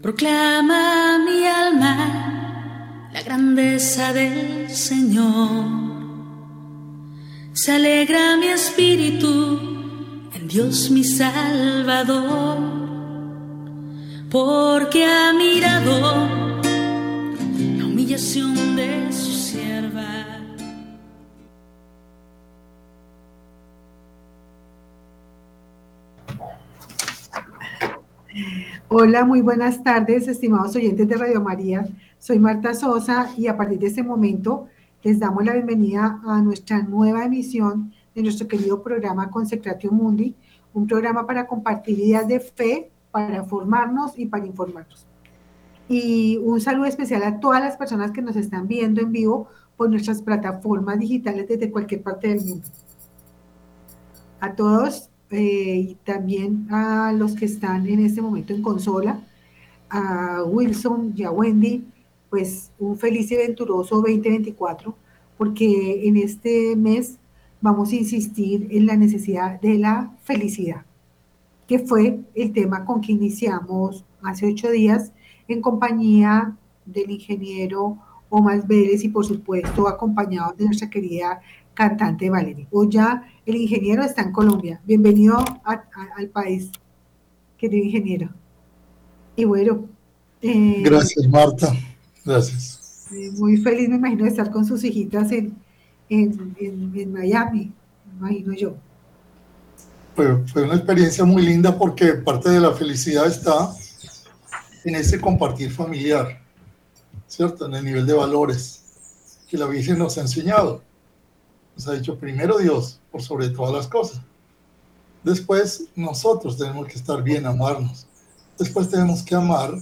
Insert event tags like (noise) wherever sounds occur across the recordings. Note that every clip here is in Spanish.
Proclama mi alma la grandeza del Señor. Se alegra mi espíritu en Dios mi Salvador, porque ha mirado la humillación de su Hola, muy buenas tardes, estimados oyentes de Radio María. Soy Marta Sosa y a partir de este momento les damos la bienvenida a nuestra nueva emisión de nuestro querido programa Consecratio Mundi, un programa para compartir ideas de fe, para formarnos y para informarnos. Y un saludo especial a todas las personas que nos están viendo en vivo por nuestras plataformas digitales desde cualquier parte del mundo. A todos eh, y también a los que están en este momento en consola, a Wilson y a Wendy, pues un feliz y venturoso 2024, porque en este mes vamos a insistir en la necesidad de la felicidad, que fue el tema con que iniciamos hace ocho días en compañía del ingeniero Omar Vélez y por supuesto acompañado de nuestra querida cantante Valeria. Hoy ya el ingeniero está en Colombia. Bienvenido al país, querido ingeniero. Y bueno. Eh, Gracias, Marta. Gracias. Eh, muy feliz, me imagino, de estar con sus hijitas en, en, Miami, me imagino yo. Fue, fue una experiencia muy linda porque parte de la felicidad está en ese compartir familiar, ¿cierto? En el nivel de valores que la Virgen nos ha enseñado. Nos ha dicho primero Dios, por sobre todas las cosas. Después nosotros tenemos que estar bien, amarnos. Después tenemos que amar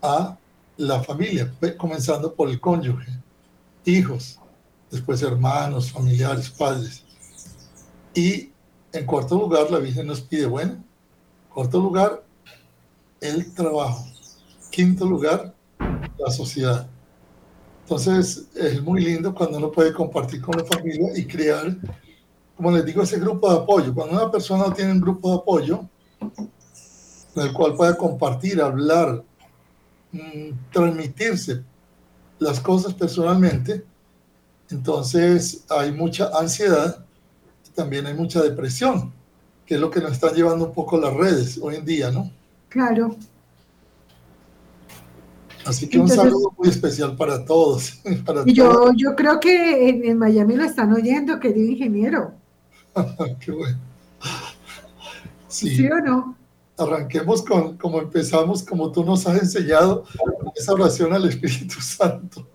a la familia, comenzando por el cónyuge, hijos, después hermanos, familiares, padres. Y en cuarto lugar, la Virgen nos pide, bueno, en cuarto lugar, el trabajo. Quinto lugar, la sociedad. Entonces, es muy lindo cuando uno puede compartir con la familia y crear como les digo, ese grupo de apoyo. Cuando una persona tiene un grupo de apoyo, en el cual pueda compartir, hablar, mm, transmitirse las cosas personalmente, entonces hay mucha ansiedad y también hay mucha depresión, que es lo que nos están llevando un poco las redes hoy en día, ¿no? Claro. Así que un saludo muy especial para todos. (laughs) yo, yo creo que en, en Miami lo están oyendo, querido ingeniero. (laughs) Qué bueno. Sí. o no? Arranquemos con como empezamos, como tú nos has enseñado, esa oración al Espíritu Santo.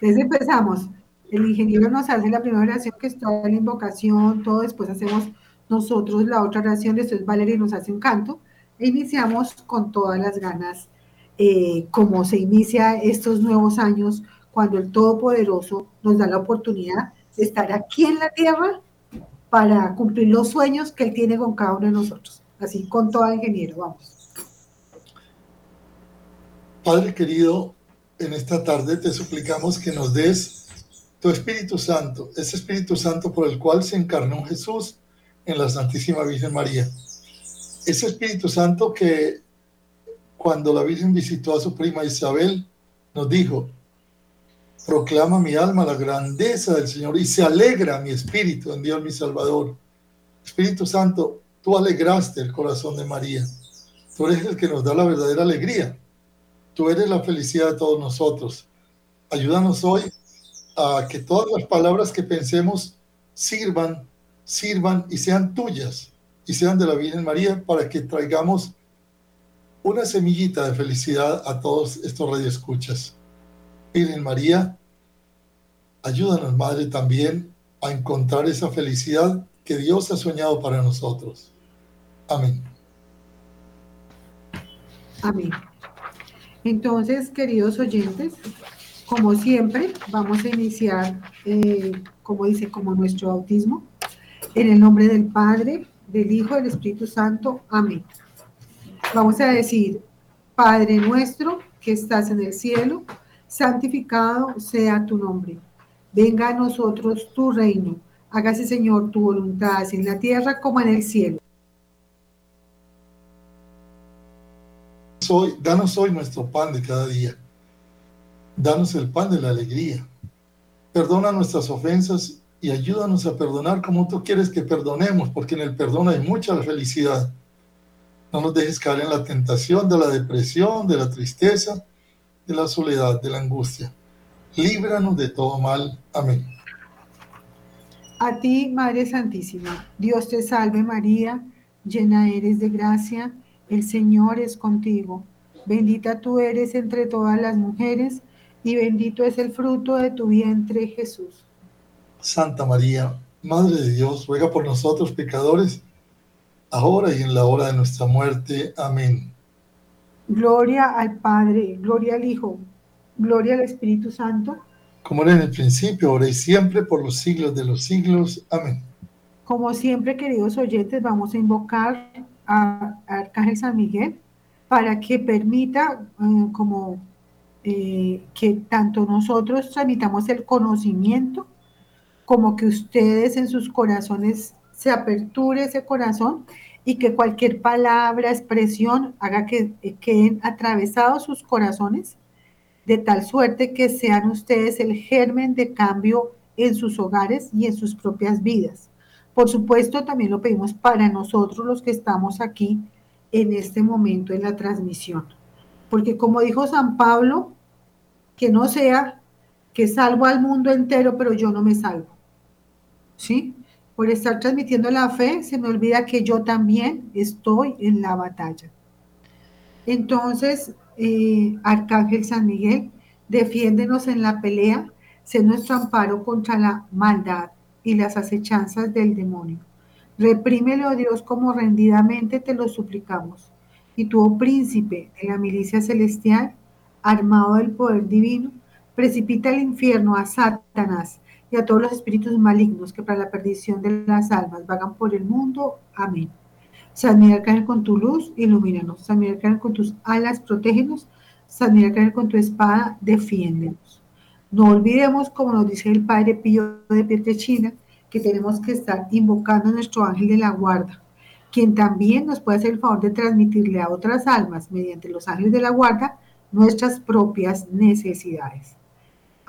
Desde empezamos. El ingeniero nos hace la primera oración que es toda la invocación, todo después hacemos nosotros la otra oración, después Valeria nos hace un canto e iniciamos con todas las ganas, eh, como se inicia estos nuevos años, cuando el Todopoderoso nos da la oportunidad de estar aquí en la tierra para cumplir los sueños que Él tiene con cada uno de nosotros. Así, con todo ingeniero, vamos. Padre querido, en esta tarde te suplicamos que nos des tu Espíritu Santo, ese Espíritu Santo por el cual se encarnó Jesús en la Santísima Virgen María. Ese Espíritu Santo que cuando la Virgen visitó a su prima Isabel, nos dijo, proclama mi alma la grandeza del Señor y se alegra mi espíritu en Dios mi Salvador. Espíritu Santo, tú alegraste el corazón de María. Tú eres el que nos da la verdadera alegría. Tú eres la felicidad de todos nosotros. Ayúdanos hoy a que todas las palabras que pensemos sirvan, sirvan y sean tuyas y sean de la Virgen María para que traigamos una semillita de felicidad a todos estos radioescuchas. Virgen María, ayúdanos, Madre, también a encontrar esa felicidad que Dios ha soñado para nosotros. Amén. Amén. Entonces, queridos oyentes, como siempre, vamos a iniciar, eh, como dice, como nuestro bautismo, en el nombre del Padre, del Hijo, del Espíritu Santo. Amén. Vamos a decir, Padre nuestro que estás en el cielo, santificado sea tu nombre. Venga a nosotros tu reino. Hágase, Señor, tu voluntad, en la tierra como en el cielo. Hoy, danos hoy nuestro pan de cada día. Danos el pan de la alegría. Perdona nuestras ofensas y ayúdanos a perdonar como tú quieres que perdonemos, porque en el perdón hay mucha felicidad. No nos dejes caer en la tentación de la depresión, de la tristeza, de la soledad, de la angustia. Líbranos de todo mal. Amén. A ti, Madre Santísima, Dios te salve María, llena eres de gracia, el Señor es contigo. Bendita tú eres entre todas las mujeres y bendito es el fruto de tu vientre, Jesús. Santa María, Madre de Dios, ruega por nosotros pecadores, ahora y en la hora de nuestra muerte. Amén. Gloria al Padre, gloria al Hijo, gloria al Espíritu Santo. Como era en el principio, ahora y siempre, por los siglos de los siglos. Amén. Como siempre, queridos oyentes, vamos a invocar a, Arcángel San Miguel para que permita eh, como eh, que tanto nosotros transmitamos el conocimiento como que ustedes en sus corazones se aperture ese corazón y que cualquier palabra, expresión haga que queden atravesados sus corazones, de tal suerte que sean ustedes el germen de cambio en sus hogares y en sus propias vidas. Por supuesto, también lo pedimos para nosotros los que estamos aquí en este momento en la transmisión. Porque como dijo San Pablo, que no sea que salvo al mundo entero, pero yo no me salvo. ¿sí? Por estar transmitiendo la fe, se me olvida que yo también estoy en la batalla. Entonces, eh, Arcángel San Miguel, defiéndenos en la pelea, sé nuestro amparo contra la maldad y las acechanzas del demonio. Reprímelo, Dios, como rendidamente te lo suplicamos. Y tú, oh príncipe de la milicia celestial, armado del poder divino, precipita al infierno a Satanás y a todos los espíritus malignos que para la perdición de las almas vagan por el mundo. Amén. San Miguel con tu luz, ilumínanos. San Miguel con tus alas, protégenos. San Miguel con tu espada, defiéndenos. No olvidemos, como nos dice el Padre Pío de China, que tenemos que estar invocando a nuestro ángel de la guarda, quien también nos puede hacer el favor de transmitirle a otras almas, mediante los ángeles de la guarda, nuestras propias necesidades.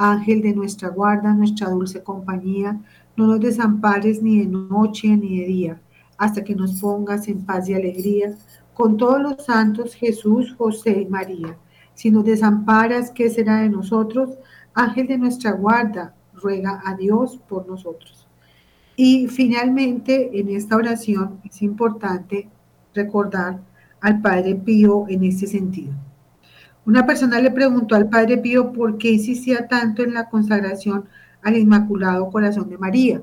Ángel de nuestra guarda, nuestra dulce compañía, no nos desampares ni de noche ni de día, hasta que nos pongas en paz y alegría con todos los santos Jesús, José y María. Si nos desamparas, ¿qué será de nosotros? Ángel de nuestra guarda, ruega a Dios por nosotros. Y finalmente, en esta oración es importante recordar al Padre Pío en este sentido. Una persona le preguntó al Padre Pío por qué insistía tanto en la consagración al Inmaculado Corazón de María.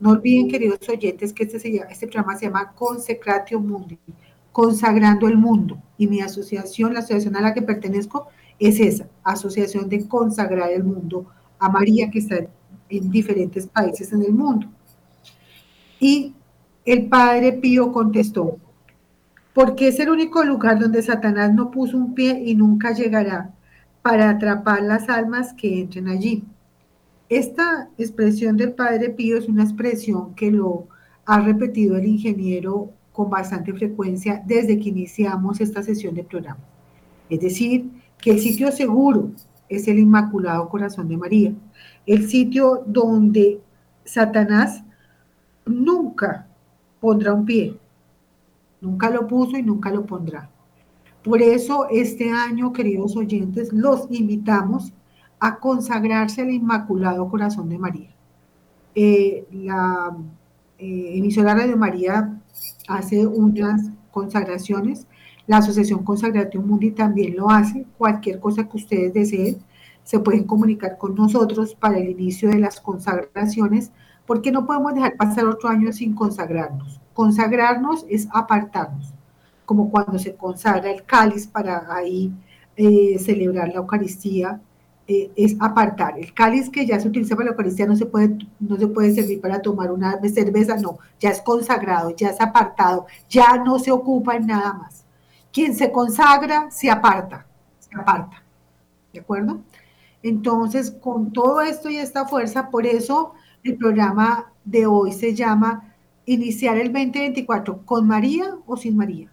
No olviden, queridos oyentes, que este, este programa se llama Consecratio Mundi, consagrando el mundo. Y mi asociación, la asociación a la que pertenezco, es esa, Asociación de Consagrar el Mundo a María, que está en diferentes países en el mundo. Y el Padre Pío contestó, porque es el único lugar donde Satanás no puso un pie y nunca llegará para atrapar las almas que entren allí. Esta expresión del Padre Pío es una expresión que lo ha repetido el ingeniero con bastante frecuencia desde que iniciamos esta sesión de programa. Es decir, que el sitio seguro es el Inmaculado Corazón de María, el sitio donde Satanás nunca pondrá un pie, Nunca lo puso y nunca lo pondrá. Por eso este año, queridos oyentes, los invitamos a consagrarse al Inmaculado Corazón de María. Eh, la eh, emisora Radio María hace unas consagraciones, la Asociación Consagratio Mundi también lo hace, cualquier cosa que ustedes deseen, se pueden comunicar con nosotros para el inicio de las consagraciones, porque no podemos dejar pasar otro año sin consagrarnos. Consagrarnos es apartarnos, como cuando se consagra el cáliz para ahí eh, celebrar la Eucaristía, eh, es apartar. El cáliz que ya se utiliza para la Eucaristía no se, puede, no se puede servir para tomar una cerveza, no, ya es consagrado, ya es apartado, ya no se ocupa en nada más. Quien se consagra se aparta, se aparta. ¿De acuerdo? Entonces, con todo esto y esta fuerza, por eso el programa de hoy se llama iniciar el 2024 con María o sin María.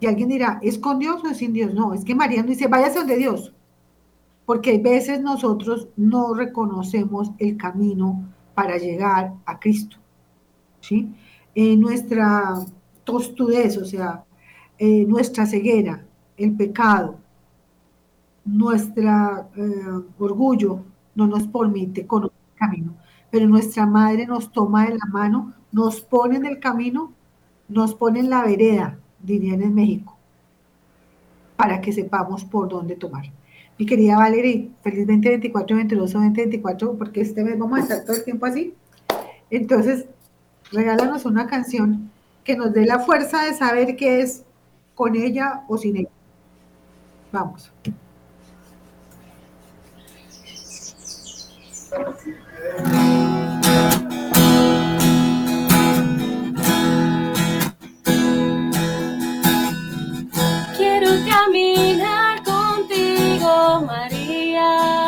Y alguien dirá, ¿es con Dios o es sin Dios? No, es que María no dice, váyase donde Dios. Porque a veces nosotros no reconocemos el camino para llegar a Cristo. ¿sí? En nuestra tostudez, o sea, nuestra ceguera, el pecado, nuestro eh, orgullo no nos permite conocer el camino, pero nuestra madre nos toma de la mano, nos pone en el camino, nos pone en la vereda, dirían en México, para que sepamos por dónde tomar. Mi querida Valerie, feliz 2024, 22 o 2024, porque este mes vamos a estar todo el tiempo así. Entonces, regálanos una canción que nos dé la fuerza de saber qué es con ella o sin ella. Vamos. Quiero caminar contigo, María.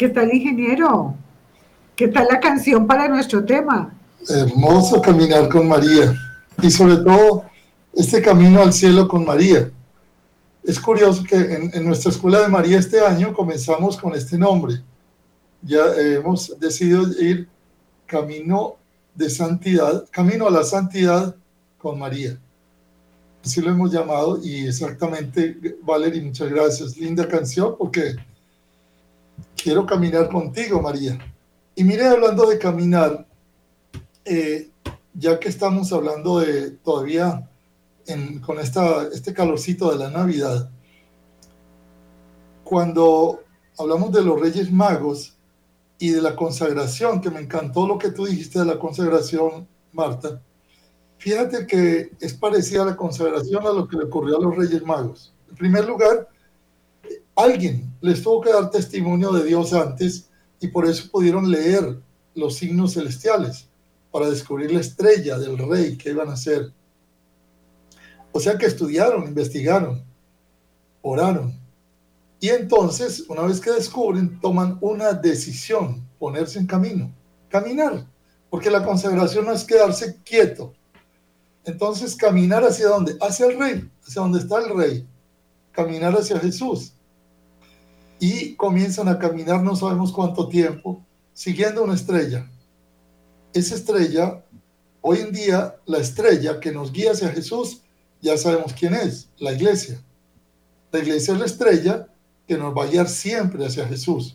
¿Qué tal, ingeniero? ¿Qué tal la canción para nuestro tema? Hermoso caminar con María y sobre todo este camino al cielo con María. Es curioso que en, en nuestra escuela de María este año comenzamos con este nombre. Ya hemos decidido ir camino de santidad, camino a la santidad con María. Así lo hemos llamado y exactamente, Valerie, muchas gracias. Linda canción porque quiero caminar contigo, María. Y mire, hablando de caminar, eh, ya que estamos hablando de todavía con esta, este calorcito de la Navidad, cuando hablamos de los Reyes Magos y de la consagración, que me encantó lo que tú dijiste de la consagración, Marta, fíjate que es parecida a la consagración a lo que le ocurrió a los Reyes Magos. En primer lugar, alguien les tuvo que dar testimonio de Dios antes y por eso pudieron leer los signos celestiales para descubrir la estrella del rey que iban a ser. O sea que estudiaron, investigaron, oraron. Y entonces, una vez que descubren, toman una decisión, ponerse en camino, caminar, porque la consagración no es quedarse quieto. Entonces, caminar hacia dónde? Hacia el rey, hacia donde está el rey, caminar hacia Jesús. Y comienzan a caminar, no sabemos cuánto tiempo, siguiendo una estrella. Esa estrella, hoy en día, la estrella que nos guía hacia Jesús, ya sabemos quién es, la iglesia. La iglesia es la estrella que nos va a guiar siempre hacia Jesús.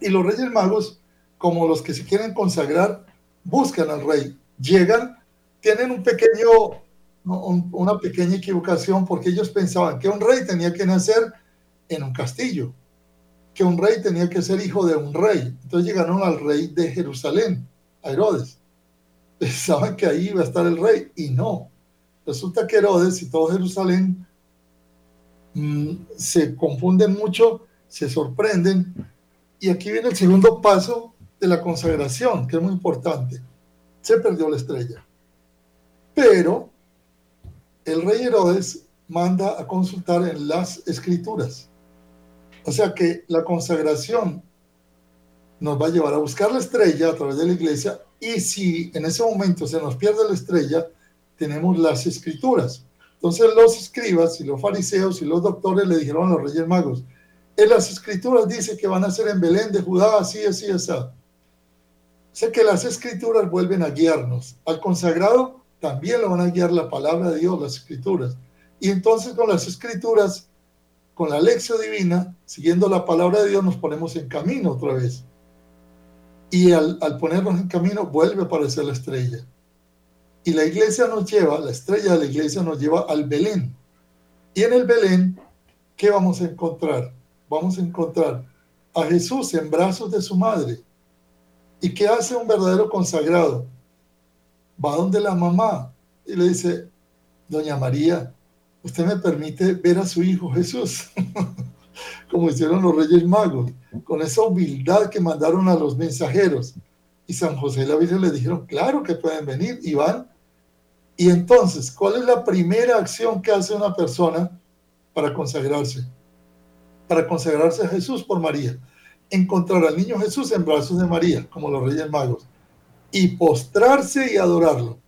Y los reyes magos, como los que se quieren consagrar, buscan al rey, llegan, tienen un pequeño, una pequeña equivocación porque ellos pensaban que un rey tenía que nacer en un castillo, que un rey tenía que ser hijo de un rey. Entonces llegaron al rey de Jerusalén, a Herodes. (laughs) Pensaban que ahí iba a estar el rey y no. Resulta que Herodes y todo Jerusalén mm, se confunden mucho, se sorprenden. Y aquí viene el segundo paso de la consagración, que es muy importante. Se perdió la estrella. Pero el rey Herodes manda a consultar en las escrituras. O sea que la consagración nos va a llevar a buscar la estrella a través de la iglesia y si en ese momento se nos pierde la estrella, tenemos las escrituras. Entonces los escribas y los fariseos y los doctores le dijeron a los reyes magos, en las escrituras dice que van a ser en Belén de Judá, así, así, así. Sea que las escrituras vuelven a guiarnos. Al consagrado también lo van a guiar la palabra de Dios, las escrituras. Y entonces con las escrituras, con la lección divina, siguiendo la palabra de Dios, nos ponemos en camino otra vez. Y al, al ponernos en camino, vuelve a aparecer la estrella. Y la iglesia nos lleva, la estrella de la iglesia nos lleva al Belén. Y en el Belén, ¿qué vamos a encontrar? Vamos a encontrar a Jesús en brazos de su madre. ¿Y qué hace un verdadero consagrado? Va donde la mamá y le dice, Doña María, usted me permite ver a su hijo Jesús, (laughs) como hicieron los reyes magos, con esa humildad que mandaron a los mensajeros. Y San José y la Virgen le dijeron, claro que pueden venir y van. Y entonces, ¿cuál es la primera acción que hace una persona para consagrarse? Para consagrarse a Jesús por María. Encontrar al niño Jesús en brazos de María, como los reyes magos, y postrarse y adorarlo.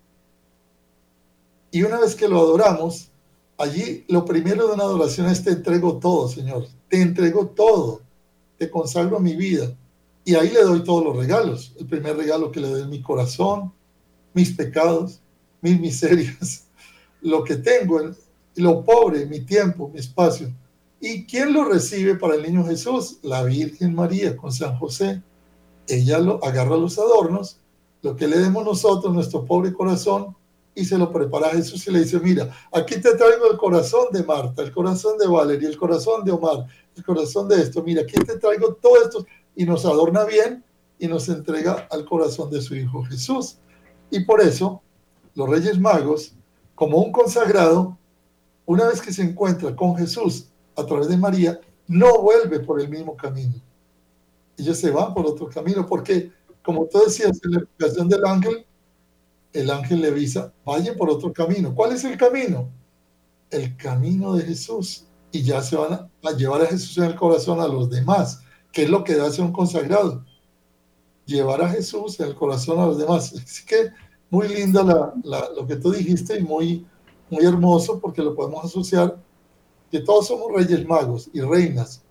Y una vez que lo adoramos, allí lo primero de una adoración es te entrego todo, Señor. Te entrego todo. Te consagro mi vida. Y ahí le doy todos los regalos. El primer regalo que le doy es mi corazón, mis pecados, mis miserias, (laughs) lo que tengo, lo pobre, mi tiempo, mi espacio. ¿Y quién lo recibe para el niño Jesús? La Virgen María con San José. Ella lo agarra los adornos, lo que le demos nosotros, nuestro pobre corazón, y se lo prepara a Jesús y le dice, mira, aquí te traigo el corazón de Marta, el corazón de Valeria, el corazón de Omar, el corazón de esto, mira, aquí te traigo todo esto y nos adorna bien y nos entrega al corazón de su Hijo Jesús. Y por eso los Reyes Magos, como un consagrado, una vez que se encuentra con Jesús a través de María, no vuelve por el mismo camino. Ellos se van por otro camino, porque, como tú decías en la explicación del ángel, el ángel le avisa, vayan por otro camino. ¿Cuál es el camino? El camino de Jesús. Y ya se van a, llevar a Jesús en el corazón a los demás, que es lo que hace un consagrado. Llevar a Jesús en el corazón a los demás. (laughs) Así que muy linda lo que tú dijiste y muy, muy hermoso porque lo podemos asociar que todos somos reyes magos y reinas.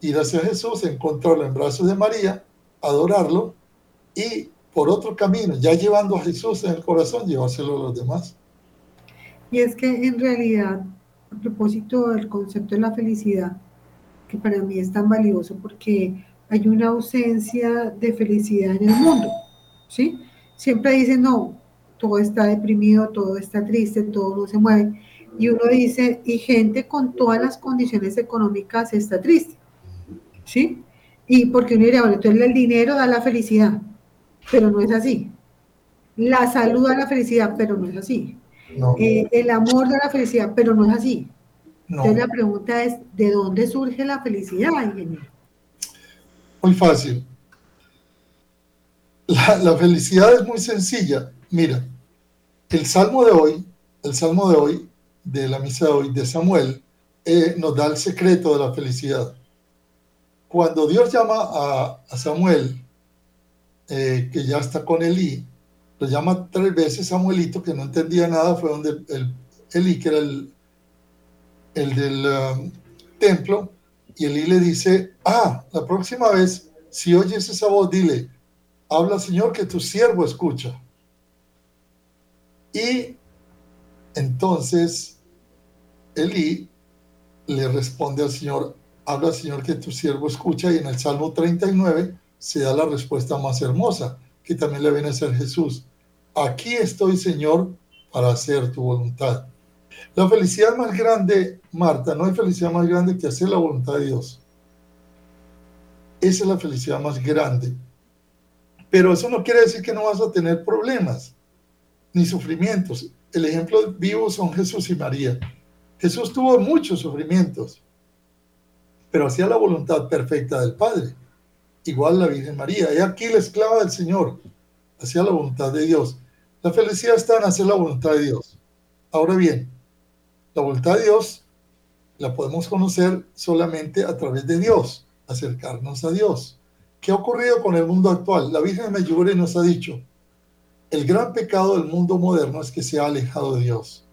Ir hacia Jesús, encontrarlo en brazos de María, adorarlo y por otro camino, ya llevando a Jesús en el corazón, llevárselo a los demás. Y es que en realidad, a propósito del concepto de la felicidad, que para mí es tan valioso porque hay una ausencia de felicidad en el mundo, ¿sí? Siempre dicen, no, todo está deprimido, todo está triste, todo no se mueve. Y uno dice, y gente con todas las condiciones económicas está triste, ¿sí? Y porque uno diría, bueno, entonces el dinero da la felicidad pero no es así. La salud da la felicidad, pero no es así. Eh, el amor da la felicidad, pero no es así. Entonces la pregunta es, ¿de dónde surge la felicidad, ingeniero? Muy fácil. La, felicidad es muy sencilla. Mira, el salmo de hoy, el salmo de hoy, de la misa de hoy, de Samuel, eh, nos da el secreto de la felicidad. Cuando Dios llama a, a Samuel eh, que ya está con Elí, lo llama tres veces Samuelito, que no entendía nada, fue donde el, Elí, que era el, el del um, templo, y Elí le dice, ah, la próxima vez Si oyes esa voz, dile, habla Señor que tu siervo escucha. Y entonces Elí le responde al Señor, habla Señor que tu siervo escucha y en el Salmo 39 se da la respuesta más hermosa, que también le viene a ser Jesús. Aquí estoy Señor para hacer tu voluntad. La felicidad más grande, Marta, no hay felicidad más grande que hacer la voluntad de Dios. Esa es la felicidad más grande. Pero eso no quiere decir que no vas a tener problemas ni sufrimientos. El ejemplo vivo son Jesús y María. Jesús tuvo muchos sufrimientos, pero hacía la voluntad perfecta del Padre. Igual la Virgen María. Y aquí la esclava del Señor hacía la voluntad de Dios. La felicidad está en hacer la voluntad de Dios. Ahora bien, la voluntad de Dios la podemos conocer solamente a través de Dios, acercarnos a Dios. ¿Qué ha ocurrido con el mundo actual? La Virgen de Medjugorje nos ha dicho, el gran pecado del mundo moderno es que se ha alejado de Dios.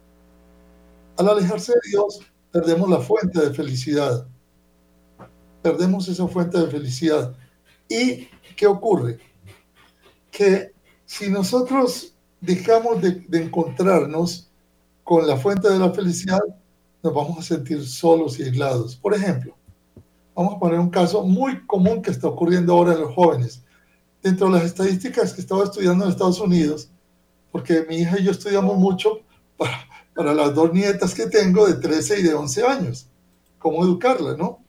Al alejarse de Dios, perdemos la fuente de felicidad. Perdemos esa fuente de felicidad. ¿Y qué ocurre? Que si nosotros dejamos de, encontrarnos con la fuente de la felicidad, nos vamos a sentir solos y aislados. Por ejemplo, vamos a poner un caso muy común que está ocurriendo ahora en los jóvenes. Dentro de las estadísticas que estaba estudiando en Estados Unidos, porque mi hija y yo estudiamos mucho para, para las dos nietas que tengo de 13 y de 11 años, cómo educarla, ¿no?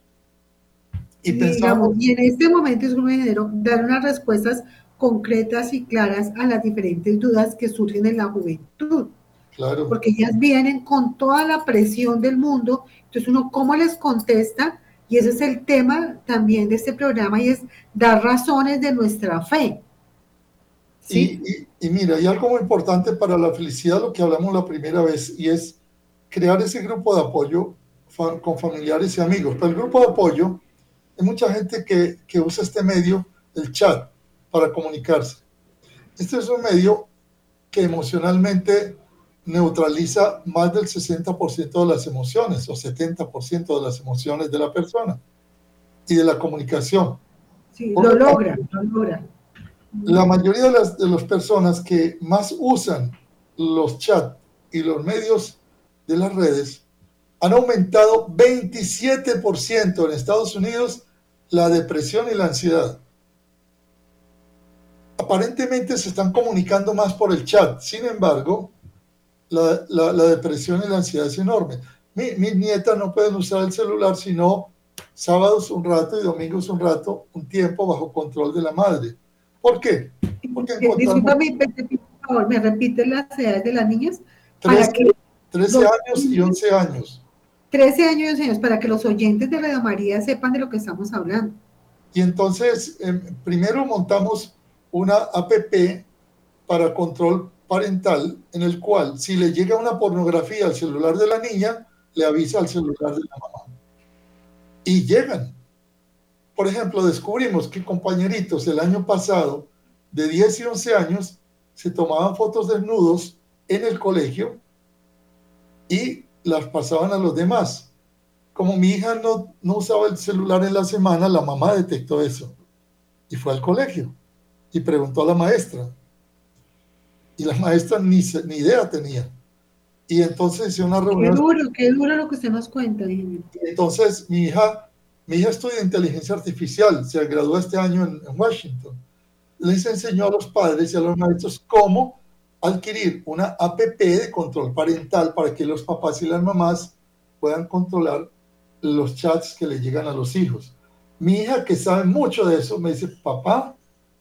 Y, pensamos, y en este momento es como dinero dar unas respuestas concretas y claras a las diferentes dudas que surgen en la juventud. Claro. Porque ellas vienen con toda la presión del mundo, entonces uno cómo les contesta, y ese es el tema también de este programa, y es dar razones de nuestra fe. ¿Sí? Y, y, mira, hay algo muy importante para la felicidad, lo que hablamos la primera vez, y es crear ese grupo de apoyo con familiares y amigos. Pero el grupo de apoyo, hay mucha gente que, que usa este medio, el chat, para comunicarse. Este es un medio que emocionalmente neutraliza más del 60% de las emociones o 70% de las emociones de la persona y de la comunicación. Sí, lo logra, lo logra. La mayoría de las, de las personas que más usan los chats y los medios de las redes han aumentado 27% en Estados Unidos la depresión y la ansiedad aparentemente se están comunicando más por el chat. Sin embargo, la, la, depresión y la ansiedad es enorme. Mi, mis nietas no pueden usar el celular sino sábados un rato y domingos un rato, un tiempo bajo control de la madre. ¿Por qué? Porque Disculpame, por favor, ¿me repite las edades de las niñas? 13, 13 años y 11 años. 13 años y 11 años, para que los oyentes de Radio María sepan de lo que estamos hablando. Y entonces, em, primero montamos una APP para control parental en el cual si le llega una pornografía al celular de la niña, le avisa al celular de la mamá. Y llegan. Por ejemplo, descubrimos que compañeritos el año pasado de 10 y 11 años se tomaban fotos desnudos en el colegio y las pasaban a los demás. Como mi hija no, no usaba el celular en la semana, la mamá detectó eso y fue al colegio y preguntó a la maestra. Y la maestra ni, ni idea tenía. Y entonces hizo una reunión. Qué duro, qué duro lo que usted nos cuenta. entonces mi hija, mi hija estudia inteligencia artificial, se graduó este año en, en Washington. Les enseñó a los padres y a los maestros cómo adquirir una APP de control parental para que los papás y las mamás puedan controlar los chats que le llegan a los hijos. Mi hija, que sabe mucho de eso, me dice, papá,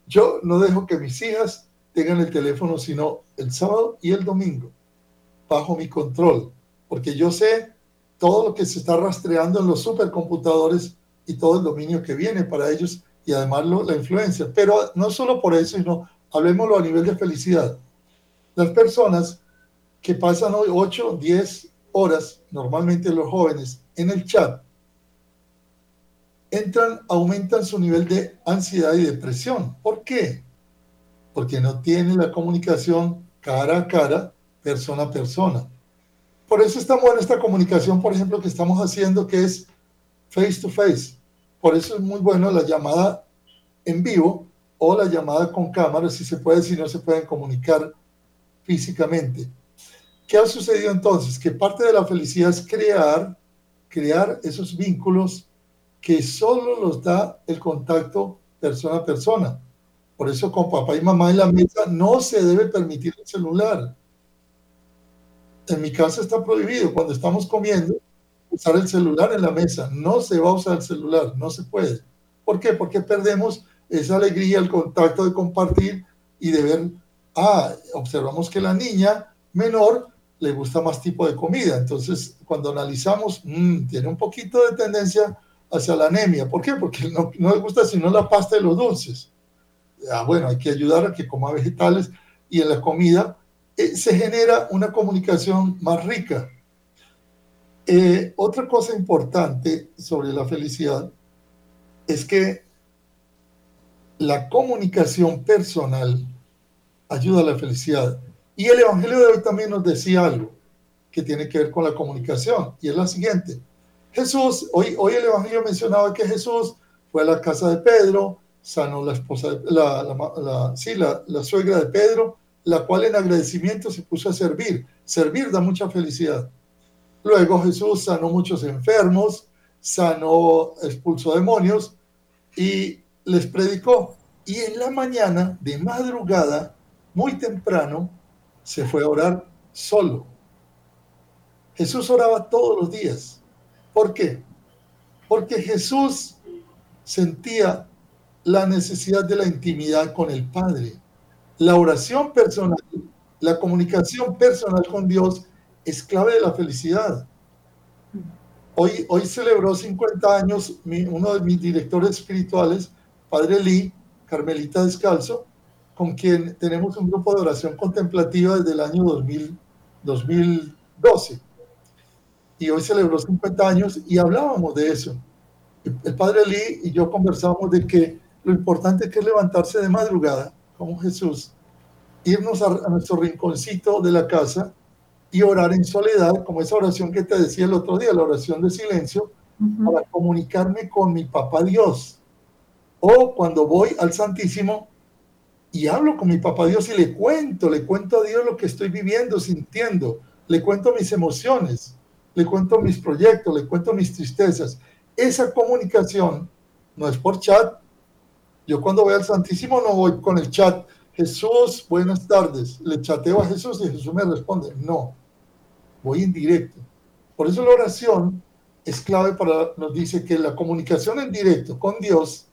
yo no dejo que mis hijas tengan el teléfono sino el sábado y el domingo, bajo mi control, porque yo sé todo lo que se está rastreando en los supercomputadores y todo el dominio que viene para ellos y además la influencia. Pero no solo por eso, sino hablemoslo a nivel de felicidad. Las personas que pasan hoy 8, 10 horas, normalmente los jóvenes, en el chat, entran, aumentan su nivel de ansiedad y depresión. ¿Por qué? Porque no tienen la comunicación cara a cara, persona a persona. Por eso está buena esta comunicación, por ejemplo, que estamos haciendo, que es face to face. Por eso es muy bueno la llamada en vivo o la llamada con cámara, si se puede, si no se pueden comunicar físicamente. ¿Qué ha sucedido entonces? Que parte de la felicidad es crear, crear esos vínculos que solo los da el contacto persona a persona. Por eso con papá y mamá en la mesa no se debe permitir el celular. En mi casa está prohibido cuando estamos comiendo usar el celular en la mesa. No se va a usar el celular, no se puede. ¿Por qué? Porque perdemos esa alegría, el contacto de compartir y de ver, ah, observamos que la niña menor le gusta más tipo de comida. Entonces, cuando analizamos, mmm, tiene un poquito de tendencia hacia la anemia. ¿Por qué? Porque no, le gusta sino la pasta de los dulces. Ah, bueno, hay que ayudar a que coma vegetales y en la comida eh, se genera una comunicación más rica. Eh, otra cosa importante sobre la felicidad es que la comunicación personal ayuda a la felicidad. Y el Evangelio de hoy también nos decía algo que tiene que ver con la comunicación, y es la siguiente. Jesús, hoy, hoy el Evangelio mencionaba que Jesús fue a la casa de Pedro, sanó la esposa, la, la, sí, la, la suegra de Pedro, la cual en agradecimiento se puso a servir. Servir da mucha felicidad. Luego Jesús sanó muchos enfermos, sanó, expulsó demonios y les predicó. Y en la mañana, de madrugada, muy temprano, se fue a orar solo. Jesús oraba todos los días. ¿Por qué? Porque Jesús sentía la necesidad de la intimidad con el Padre. La oración personal, la comunicación personal con Dios es clave de la felicidad. Hoy, hoy celebró 50 años uno de mis directores espirituales, Padre Lee, Carmelita Descalzo, con quien tenemos un grupo de oración contemplativa desde el año 2000, 2012. Y hoy celebró 50 años y hablábamos de eso. El Padre Lee y yo conversábamos de que lo importante que es levantarse de madrugada, como Jesús, irnos a, nuestro rinconcito de la casa y orar en soledad, como esa oración que te decía el otro día, la oración de silencio, para comunicarme con mi papá Dios. O cuando voy al Santísimo y hablo con mi papá Dios y le cuento, le cuento a Dios lo que estoy viviendo, sintiendo, le cuento mis emociones, le cuento mis proyectos, le cuento mis tristezas. Esa comunicación no es por chat, yo cuando voy al Santísimo no voy con el chat, Jesús, buenas tardes, le chateo a Jesús y Jesús me responde, no, voy en directo. Por eso la oración es clave para, nos dice que la comunicación en directo con Dios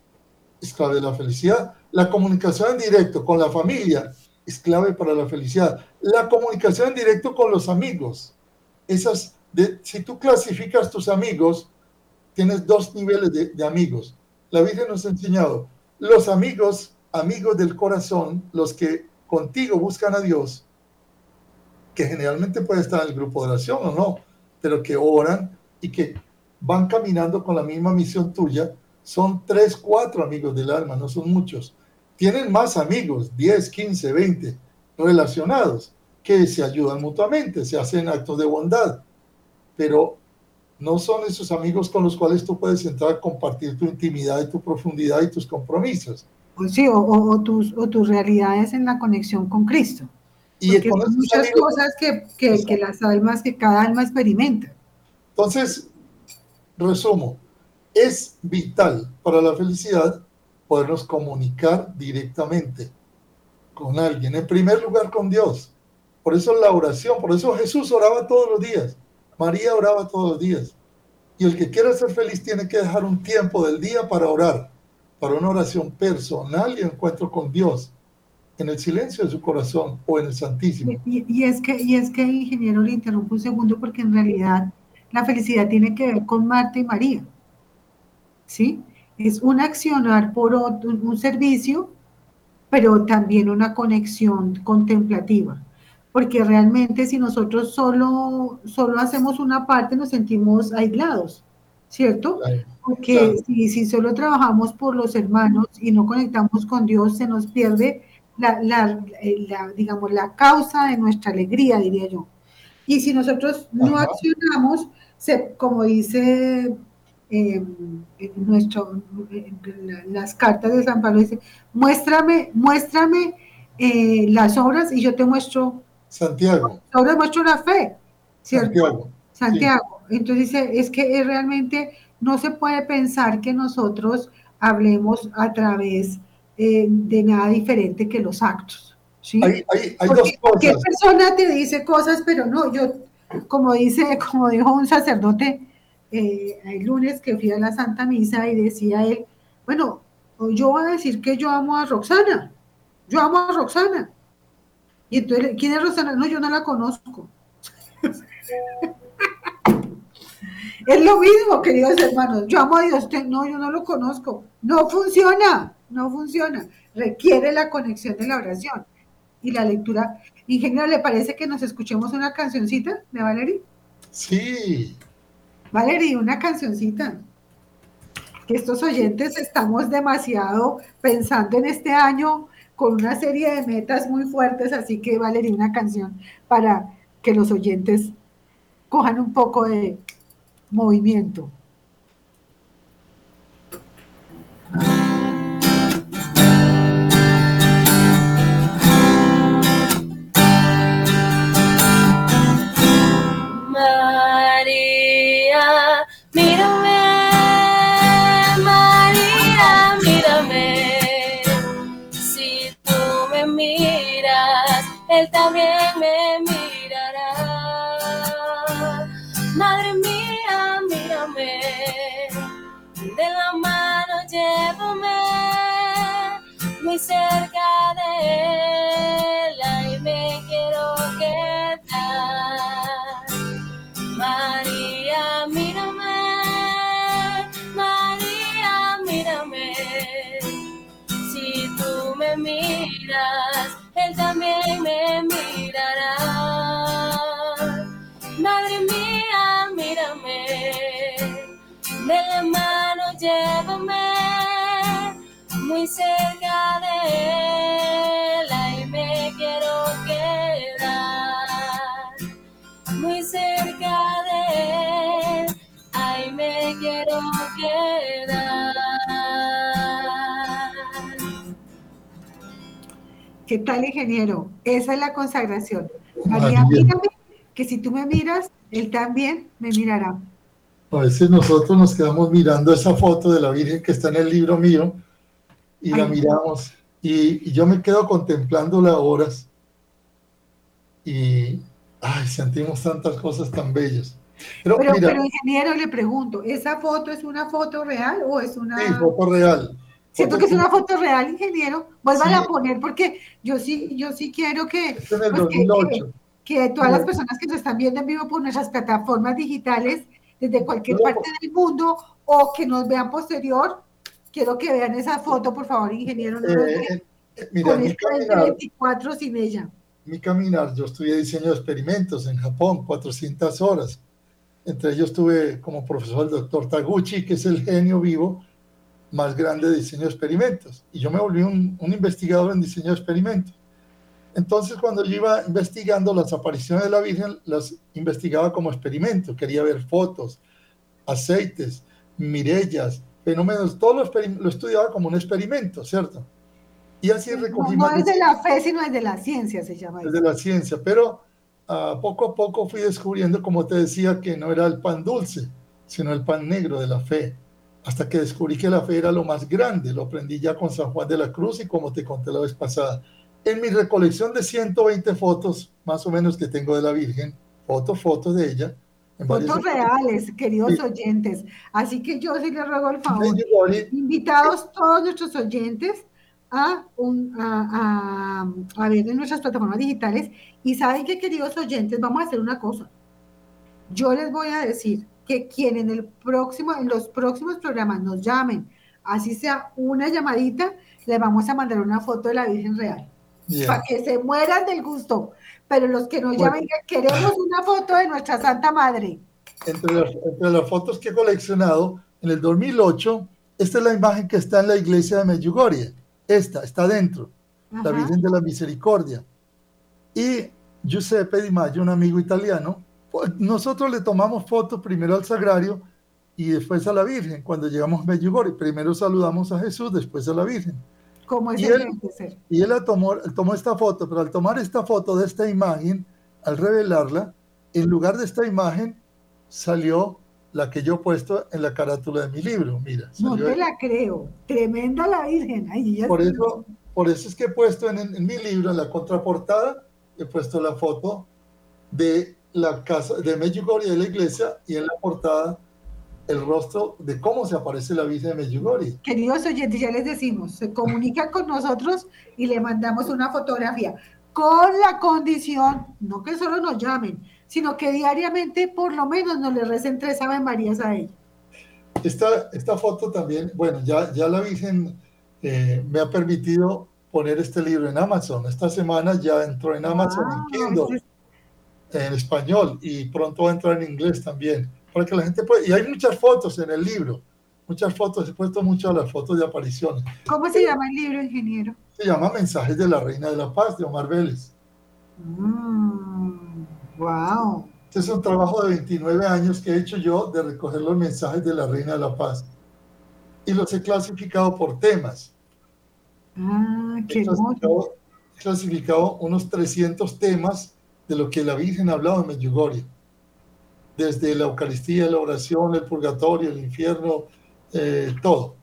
es clave de la felicidad. La comunicación en directo con la familia es clave para la felicidad. La comunicación en directo con los amigos. Esas, si tú clasificas tus amigos, tienes dos niveles de, de amigos. La Virgen nos ha enseñado los amigos, amigos del corazón, los que contigo buscan a Dios, que generalmente puede estar en el grupo de oración o no, pero que oran y que van caminando con la misma misión tuya, son tres, cuatro amigos del alma, no son muchos. Tienen más amigos, 10, 15, 20, relacionados, que se ayudan mutuamente, se hacen actos de bondad, pero no son esos amigos con los cuales tú puedes entrar a compartir tu intimidad y tu profundidad y tus compromisos. Sí, o, tus, o tus realidades en la conexión con Cristo. Y Porque hay muchas cosas que, que, que, las almas, que cada alma experimenta. Entonces, resumo, es vital para la felicidad podernos comunicar directamente con alguien, en primer lugar con Dios. Por eso la oración, por eso Jesús oraba todos los días. María oraba todos los días. Y el que quiera ser feliz tiene que dejar un tiempo del día para orar, para una oración personal y encuentro con Dios, en el silencio de su corazón o en el Santísimo. Y, es, que, y es que, ingeniero, le interrumpo un segundo porque en realidad la felicidad tiene que ver con Marta y María. ¿Sí? Es un accionar por un servicio, pero también una conexión contemplativa porque realmente si nosotros solo, solo hacemos una parte nos sentimos aislados, ¿cierto? porque Si, si, solo trabajamos por los hermanos y no conectamos con Dios, se nos pierde la, la, eh, digamos, la causa de nuestra alegría, diría yo. Y si nosotros no accionamos, se, como dice eh, nuestro, las cartas de San Pablo, dice, muéstrame, muéstrame eh, las obras y yo te muestro. Santiago. Ahora muestro la fe, ¿cierto? Santiago. Santiago. Entonces dice, es que realmente no se puede pensar que nosotros hablemos a través eh, de nada diferente que los actos. ¿sí? Hay, hay, dos cosas. Cualquier persona te dice cosas, pero no, yo, como dice, como dijo un sacerdote eh, el lunes que fui a la Santa Misa y decía él, bueno, yo voy a decir que yo amo a Roxana, yo amo a Roxana. Y entonces, ¿quién es Roxana? No, yo no la conozco. (laughs) Es lo mismo, queridos hermanos. Yo amo a Dios, no, yo no lo conozco. No funciona, no funciona. Requiere la conexión de la oración y la lectura. Ingeniero, ¿le parece que nos escuchemos una cancioncita de Valerie? Sí. Valerie, una cancioncita. Que estos oyentes estamos demasiado pensando en este año con una serie de metas muy fuertes, así que Valerie, una canción para que los oyentes cojan un poco de movimiento. María, también me mirará. Madre mía de la mano llévame muy cerca de muy cerca de él, ahí me quiero quedar, muy cerca de él, ahí me quiero quedar. ¿Qué tal, ingeniero? Esa es la consagración. María, mírame, que si tú me miras, él también me mirará. A veces nosotros nos quedamos mirando esa foto de la Virgen que está en el libro mío y la miramos y, yo me quedo contemplándola horas y ay, sentimos tantas cosas tan bellas. Pero, pero, ingeniero, le pregunto, ¿esa foto es una foto real o es una...? Sí, foto real. Siento que es una foto real, ingeniero. Vuelvan a poner porque yo sí, yo sí quiero que... Es en el 2008. Pues, que, que, todas las personas que nos están viendo en vivo por nuestras plataformas digitales desde cualquier parte del mundo o que nos vean posterior. Quiero que vean esa foto, por favor, ingeniero. Eh, eh, mira, mi caminar, 24 sin ella. Mi caminar, yo estudié diseño de experimentos en Japón, 400 horas. Entre ellos tuve como profesor el doctor Taguchi, que es el genio vivo más grande de diseño de experimentos. Y yo me volví un, un investigador en diseño de experimentos. Entonces, cuando yo iba investigando las apariciones de la Virgen, las investigaba como experimento. Quería ver fotos, aceites, mirellas, fenómenos, todo lo, estudiaba como un experimento, ¿cierto? Y así recogí No, no es de la fe, sino es de la ciencia, se llama. Es de la ciencia, pero uh, poco a poco fui descubriendo, como te decía, que no era el pan dulce, sino el pan negro de la fe. Hasta que descubrí que la fe era lo más grande. Lo aprendí ya con San Juan de la Cruz y como te conté la vez pasada en mi recolección de 120 fotos, más o menos que tengo de la Virgen, fotos, fotos de ella. Fotos reales, queridos oyentes. Así que yo sí les ruego el favor, invitados todos nuestros oyentes a, un, a, a, ver en nuestras plataformas digitales. Y saben que, queridos oyentes, vamos a hacer una cosa. Yo les voy a decir que quien en el próximo, en los próximos programas nos llamen, así sea una llamadita, le vamos a mandar una foto de la Virgen Real para que se mueran del gusto. Pero los que nos llamen, queremos una foto de nuestra Santa Madre. Entre las, entre las, fotos que he coleccionado, en el 2008, esta es la imagen que está en la iglesia de Medjugorje. Esta está dentro, la Virgen de la Misericordia. Y Giuseppe Di Maggio, un amigo italiano, pues, nosotros le tomamos fotos primero al sagrario y después a la Virgen. Cuando llegamos a Medjugorje, primero saludamos a Jesús, después a la Virgen. ¿Cómo es Y él- de ser? Y él tomó, tomó esta foto, pero al tomar esta foto de esta imagen, al revelarla, en lugar de esta imagen salió la que yo he puesto en la carátula de mi libro. Mira, No te ahí. la creo. Tremenda la Virgen. Ay, ella por eso, por eso es que he puesto en, en mi libro, en la contraportada, he puesto la foto de la casa de Medjugorje de la iglesia y en la portada el rostro de cómo se aparece la Virgen de Medjugorje. Queridos oyentes, ya les decimos, se comunican con nosotros y le mandamos una fotografía con la condición, no que solo nos llamen, sino que diariamente por lo menos nos le recen tres Ave Marías a ella. Esta, esta foto también, bueno, ya, ya la Virgen eh, me ha permitido poner este libro en Amazon. Esta semana ya entró en Amazon Wow, en Kindle, es- en español, y pronto va a entrar en inglés también. Para que la gente pueda, y hay muchas fotos en el libro, muchas fotos, he puesto muchas las fotos de apariciones. ¿Cómo se llama el libro, ingeniero? Se llama Mensajes de la Reina de la Paz, de Omar Vélez. Mm, wow. Este es un trabajo de 29 años que he hecho yo de recoger los mensajes de la Reina de la Paz. Y los he clasificado por temas. Ah, qué He clasificado, he clasificado unos 300 temas de lo que la Virgen ha hablado en Medjugorje. Desde la Eucaristía, la oración, el purgatorio, el infierno, eh, todo.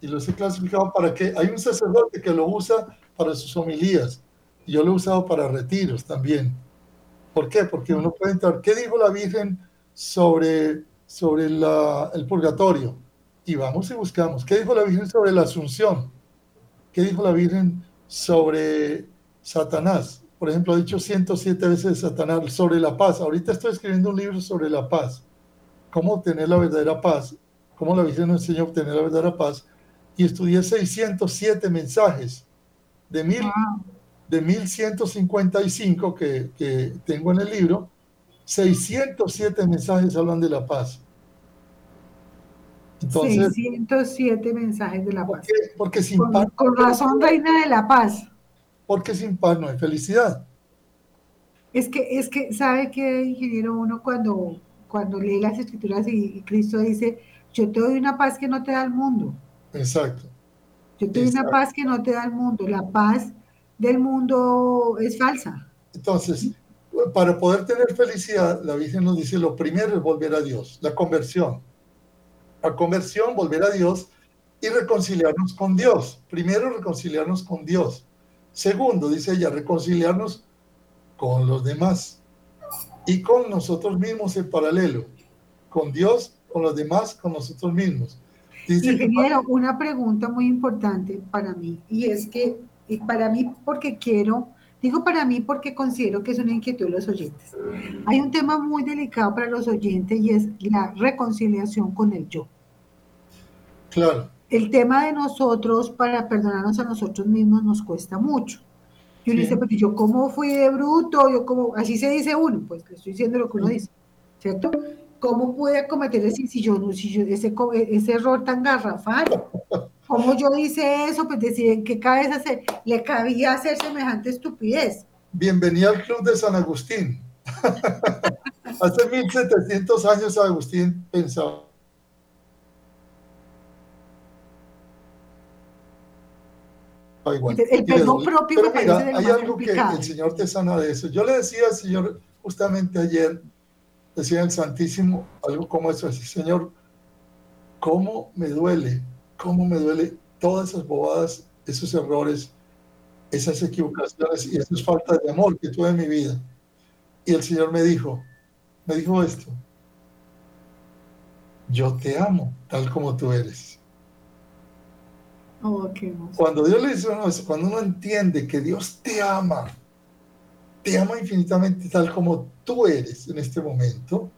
Y los he clasificado para que hay un sacerdote que lo usa para sus homilías. Yo lo he usado para retiros también. ¿Por qué? Porque uno puede entrar. ¿Qué dijo la Virgen sobre, sobre el purgatorio? Y vamos y buscamos. ¿Qué dijo la Virgen sobre la Asunción? ¿Qué dijo la Virgen sobre Satanás? Por ejemplo, ha dicho 107 veces Satanás sobre la paz. Ahorita estoy escribiendo un libro sobre la paz. Cómo obtener la verdadera paz. Cómo la Virgen nos enseña a obtener la verdadera paz. Y estudié 607 mensajes de, mil, Wow. de 1155 que, que tengo en el libro. 607 mensajes hablan de la paz. Entonces, 607 mensajes de la ¿por paz. qué? porque sin Con, paz con razón, reina de la paz. Porque sin paz no hay felicidad. Es que, es que, ¿sabe qué, ingeniero? Uno cuando, cuando lee las escrituras y, y Cristo dice, yo te doy una paz que no te da el mundo. Exacto. Yo te doy una paz que no te da el mundo. La paz del mundo es falsa. Entonces, para poder tener felicidad, la Virgen nos dice, lo primero es volver a Dios, la conversión. La conversión, volver a Dios y reconciliarnos con Dios. Primero, reconciliarnos con Dios. Segundo, dice ella, reconciliarnos con los demás y con nosotros mismos en paralelo. Con Dios, con los demás, con nosotros mismos. Dice que Ingeniero, una pregunta muy importante para mí, y es que, y para mí porque quiero, digo para mí porque considero que es una inquietud de los oyentes. Hay un tema muy delicado para los oyentes y es la reconciliación con el yo. claro, El tema de nosotros para perdonarnos a nosotros mismos nos cuesta mucho. Y uno Sí. dice, pero yo cómo fui de bruto, yo como, así se dice uno, pues le estoy diciendo lo que uno dice, ¿cierto? ¿Cómo pude cometer ese, si yo, no- si yo, ese, co- ese error tan garrafal? (laughs) ¿Cómo yo hice eso? Pues decir, ¿en qué cabeza se, le cabía hacer semejante estupidez? bienvenida al Club de San Agustín. (laughs) Hace 1700 años Agustín pensaba igual. El Y le perdón propio me Pero mira, parece de lo hay algo que el Señor te sana de eso. Yo le decía al Señor justamente ayer, decía el Santísimo, algo como eso, así, Señor, ¿cómo me duele? ¿Cómo me duele todas esas bobadas, esos errores, esas equivocaciones y esas faltas de amor que tuve en mi vida? Y el Señor me dijo, me dijo esto, yo te amo tal como tú eres. Oh. Cuando Dios le dice uno cuando uno entiende que Dios te ama, te ama infinitamente tal como tú eres en este momento,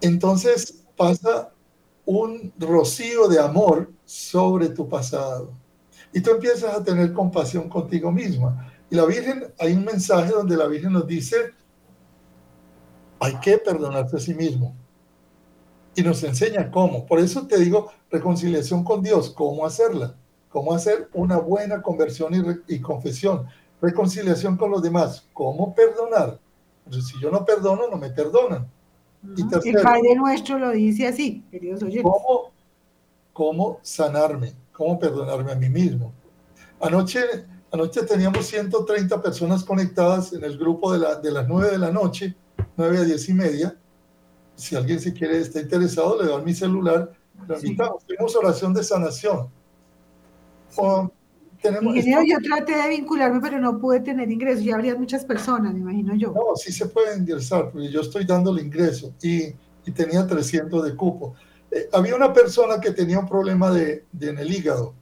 entonces pasa un rocío de amor sobre tu pasado. Y tú empiezas a tener compasión contigo misma. Y la Virgen, hay un mensaje donde la Virgen nos dice, hay que perdonarse a sí mismo. Y nos enseña cómo. Por eso te digo, reconciliación con Dios, cómo hacerla, cómo hacer una buena conversión y, y confesión. Reconciliación con los demás, cómo perdonar. Si yo no perdono, no me perdonan. Y El tercero, Padre Nuestro lo dice así, queridos oyentes. ¿cómo, cómo sanarme? ¿Cómo perdonarme a mí mismo? Anoche, anoche teníamos 130 personas conectadas en el grupo de, la, de las 9 de la noche, 9 a 10 y media. Si alguien se quiere, está interesado, le doy mi celular, lo Sí. invitamos. Tenemos oración de sanación. O tenemos, Ingeniero, yo traté de vincularme, pero no pude tener ingresos. Ya habría muchas personas, me imagino yo. No, sí se puede ingresar, porque yo estoy dando el ingreso y, y tenía 300 de cupo. Eh, había una persona que tenía un problema de, de en el hígado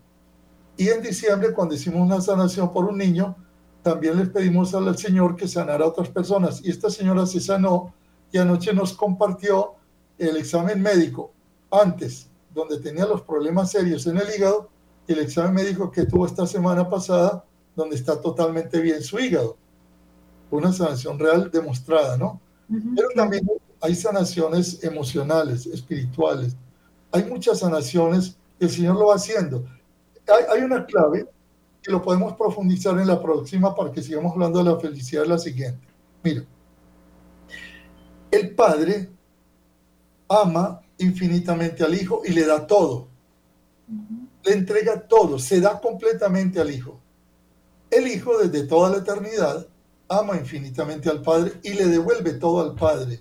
y en diciembre cuando hicimos una sanación por un niño, también les pedimos al Señor que sanara a otras personas y esta señora se sanó y anoche nos compartió el examen médico antes, donde tenía los problemas serios en el hígado, y el examen médico que tuvo esta semana pasada, donde está totalmente bien su hígado una sanación real demostrada, ¿no? Pero también hay sanaciones emocionales, espirituales. Hay muchas sanaciones que el Señor lo va haciendo. Hay, hay una clave que lo podemos profundizar en la próxima para que sigamos hablando de la felicidad, la siguiente. Mira, el Padre ama infinitamente al Hijo y le da todo. Le entrega todo, se da completamente al Hijo. El Hijo desde toda la eternidad ama infinitamente al Padre y le devuelve todo al Padre.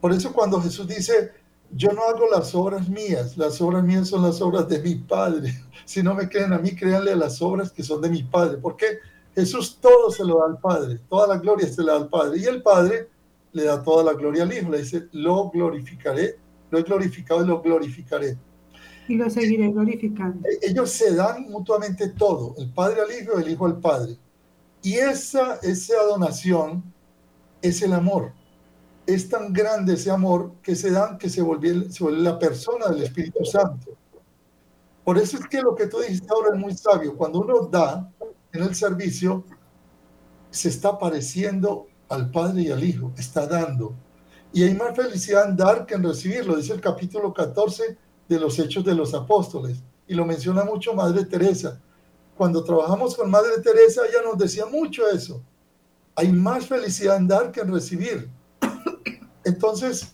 Por eso cuando Jesús dice, yo no hago las obras mías, las obras mías son las obras de mi Padre. (laughs) Si no me creen a mí, créanle a las obras que son de mi Padre. Porque Jesús todo se lo da al Padre, toda la gloria se la da al Padre. Y el Padre le da toda la gloria al Hijo, le dice, lo glorificaré, lo he glorificado y lo glorificaré. Y lo seguiré glorificando. E- Ellos se dan mutuamente todo, el Padre al Hijo el Hijo al Padre. Y esa, esa donación es el amor. Es tan grande ese amor que se dan que se vuelve, se vuelve la persona del Espíritu Santo. Por eso es que lo que tú dijiste ahora es muy sabio. Cuando uno da en el servicio, se está pareciendo al Padre y al Hijo, está dando. Y hay más felicidad en dar que en recibirlo, dice el capítulo 14 de los Hechos de los Apóstoles. Y lo menciona mucho Madre Teresa. Cuando trabajamos con Madre Teresa, ella nos decía mucho eso. Hay más felicidad en dar que en recibir. Entonces,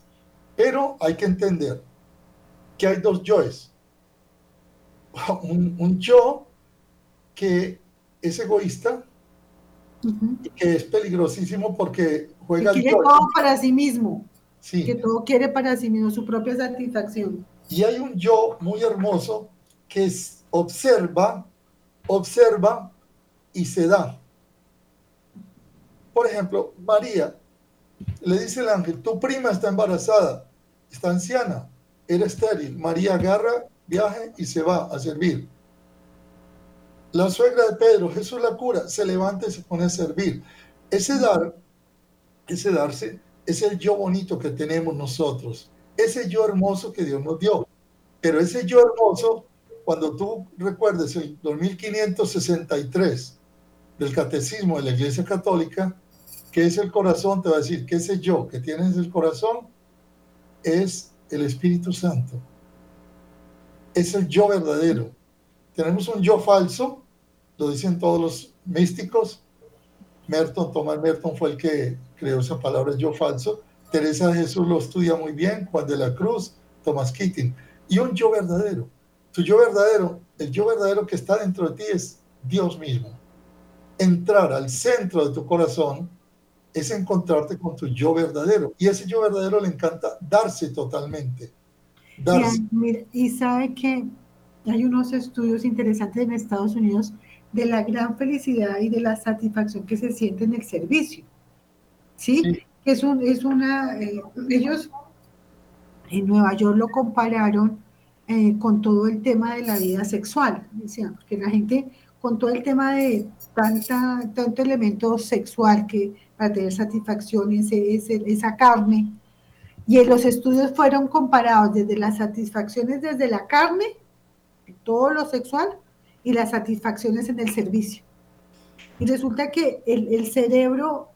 pero hay que entender que hay dos yoes. (laughs) Un, un yo que es egoísta Que es peligrosísimo porque Que juega quiere todo para sí mismo. Sí. Que todo quiere para sí mismo, su propia satisfacción. Y hay un yo muy hermoso que es- observa, observa y se da. Por ejemplo, María le dice el ángel, tu prima está embarazada, está anciana, era estéril. María agarra, viaja y se va a servir. La suegra de Pedro, Jesús la cura, se levanta y se pone a servir. Ese dar, ese darse, es el yo bonito que tenemos nosotros, ese yo hermoso que Dios nos dio. Pero ese yo hermoso, cuando tú recuerdes el 2563 del Catecismo de la Iglesia Católica, que es el corazón, te va a decir que ese yo que tienes el corazón es el Espíritu Santo. Es el yo verdadero. Tenemos un yo falso, lo dicen todos los místicos. Merton, Tomás Merton fue el que creó esa palabra yo falso. Teresa de Jesús lo estudia muy bien, Juan de la Cruz, Thomas Keating. Y un yo verdadero. Tu yo verdadero, el yo verdadero que está dentro de ti es Dios mismo. Entrar al centro de tu corazón es encontrarte con tu yo verdadero. Y ese yo verdadero le encanta darse totalmente. Darse. Mira, y sabe que hay unos estudios interesantes en Estados Unidos de la gran felicidad y de la satisfacción que se siente en el servicio. ¿Sí? Sí. Es, un, es una. eh, ellos en Nueva York lo compararon eh, con todo el tema de la vida sexual. Decían, porque la gente, con todo el tema de tanta, tanto elemento sexual que para tener satisfacción, ese, ese- esa carne, y en los estudios fueron comparados desde las satisfacciones desde la carne, todo lo sexual, y las satisfacciones en el servicio. Y resulta que el, el cerebro,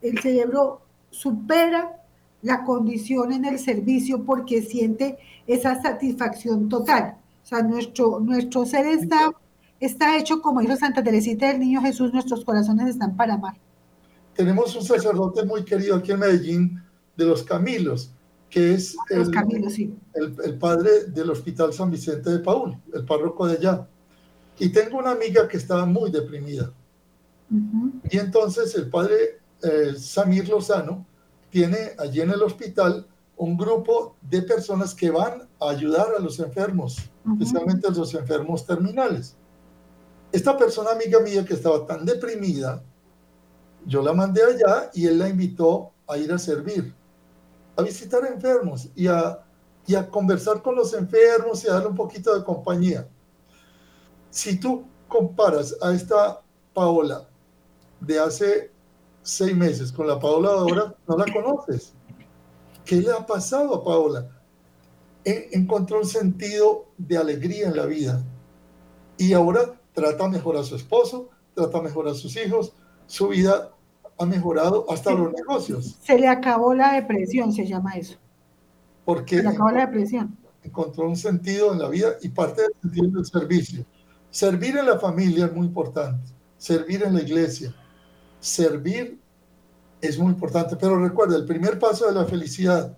el cerebro supera la condición en el servicio porque siente esa satisfacción total. O sea, nuestro, nuestro ser está, está hecho, como dijo Santa Teresita del Niño Jesús, nuestros corazones están para amar. Tenemos un sacerdote muy querido aquí en Medellín, de los Camilos, que es Los el, Camilos, sí. el, el padre del Hospital San Vicente de Paul, el párroco de allá. Y tengo una amiga que estaba muy deprimida. Y entonces el padre eh, Samir Lozano tiene allí en el hospital un grupo de personas que van a ayudar a los enfermos, especialmente a los enfermos terminales. Esta persona amiga mía que estaba tan deprimida, yo la mandé allá y él la invitó a ir a servir, a visitar enfermos y a, y a conversar con los enfermos y a darle un poquito de compañía. Si tú comparas a esta Paola de hace seis meses con la Paola de ahora, no la conoces. ¿Qué le ha pasado a Paola? En- encontró un sentido de alegría en la vida y ahora trata mejor a su esposo, trata mejor a sus hijos, su vida ha mejorado hasta los negocios, Se le acabó la depresión, se llama eso. porque Se le acabó la depresión. encontró un sentido en la vida y parte del sentido del servicio. Servir en la familia es muy importante, servir en la iglesia, servir es muy importante, pero recuerda, el primer paso de la felicidad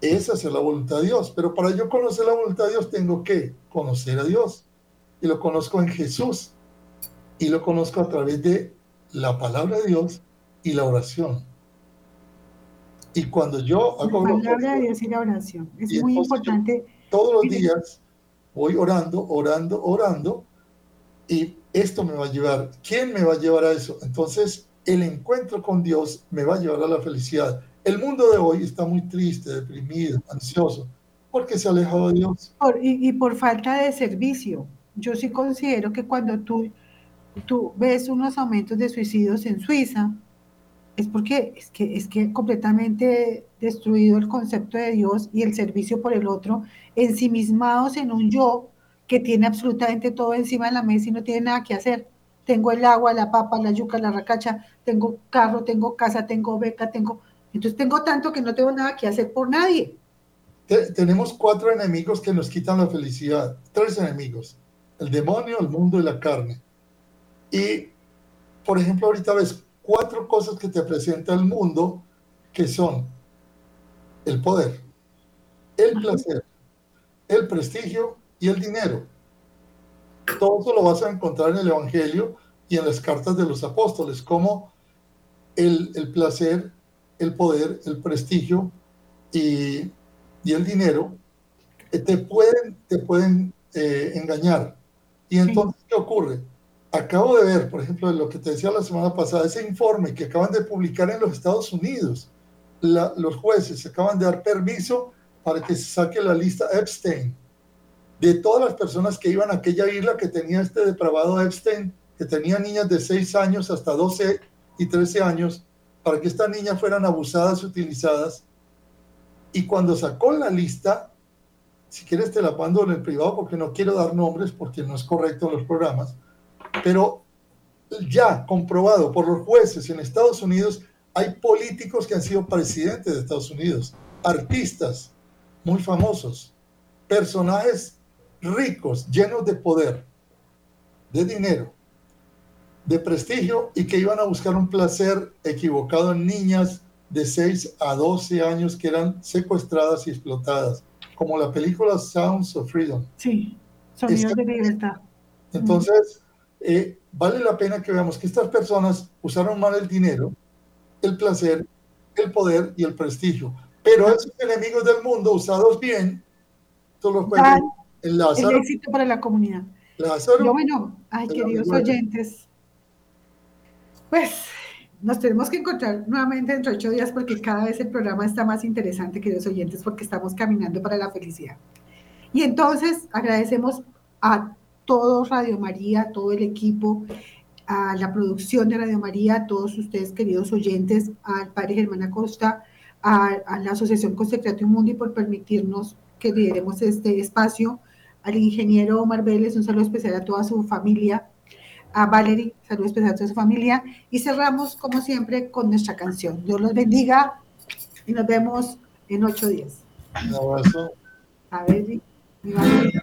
es hacer la voluntad de Dios, pero para yo conocer la voluntad de Dios tengo que conocer a Dios y lo conozco en Jesús y lo conozco a través de la palabra de Dios y la oración. Y cuando yo La hago lo palabra de Dios y la oración. Es muy yo- importante. todos los días voy orando, orando, orando, y esto me va a llevar. ¿Quién me va a llevar a eso? Entonces, el encuentro con Dios me va a llevar a la felicidad. El mundo de hoy está muy triste, deprimido, ansioso, porque se ha alejado de Dios. Por- y, y por falta de servicio. Yo sí considero que cuando tú, tú ves unos aumentos de suicidios en Suiza, es porque es que es que completamente destruido el concepto de Dios y el servicio por el otro, ensimismados en un yo que tiene absolutamente todo encima de la mesa y no tiene nada que hacer. Tengo el agua, la papa, la yuca, la racacha, tengo carro, tengo casa, tengo beca, tengo... Entonces tengo tanto que no tengo nada que hacer por nadie. Te- tenemos cuatro enemigos que nos quitan la felicidad. Tres enemigos. El demonio, el mundo y la carne. Y, por ejemplo, ahorita ves cuatro cosas que te presenta el mundo que son el poder, el placer, el prestigio y el dinero. Todo eso lo vas a encontrar en el Evangelio y en las cartas de los apóstoles, como el, el placer, el poder, el prestigio y, y el dinero te pueden, te pueden eh, engañar. Y entonces, ¿qué ocurre? Acabo de ver, por ejemplo, lo que te decía la semana pasada, ese informe que acaban de publicar en los Estados Unidos. La- los jueces acaban de dar permiso para que se saque la lista Epstein de todas las personas que iban a aquella isla que tenía este depravado Epstein, que tenía niñas de 6 años hasta 12 y 13 años, para que estas niñas fueran abusadas utilizadas. Y cuando sacó la lista, si quieres te la mando en el privado porque no quiero dar nombres porque no es correcto en los programas, pero ya comprobado por los jueces en Estados Unidos, hay políticos que han sido presidentes de Estados Unidos, artistas muy famosos, personajes ricos, llenos de poder, de dinero, de prestigio y que iban a buscar un placer equivocado en niñas de 6 a 12 años que eran secuestradas y explotadas, como la película Sounds of Freedom. Sí, sonidos de Exacto. libertad. Entonces, eh, vale la pena que veamos que estas personas usaron mal el dinero, el placer, el poder y el prestigio. Pero esos enemigos del mundo, usados bien, tú los puedes Dan en el éxito para la comunidad. Lázaro, Yo, bueno, ay, queridos oyentes, pues nos tenemos que encontrar nuevamente dentro de ocho días porque cada vez el programa está más interesante, queridos oyentes, porque estamos caminando para la felicidad. Y entonces agradecemos a todo Radio María, todo el equipo, a la producción de Radio María, a todos ustedes, queridos oyentes, al padre Germán Acosta, a, a la Asociación Consecratio Mundi por permitirnos que lideremos este espacio, al ingeniero Omar Vélez, un saludo especial a toda su familia, a Valerie, saludo especial a toda su familia, y cerramos, como siempre, con nuestra canción. Dios los bendiga y nos vemos en ocho días. un abrazo. A ver, mi Valerie.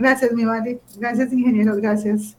Gracias, mi madre. Gracias, ingeniero. Gracias.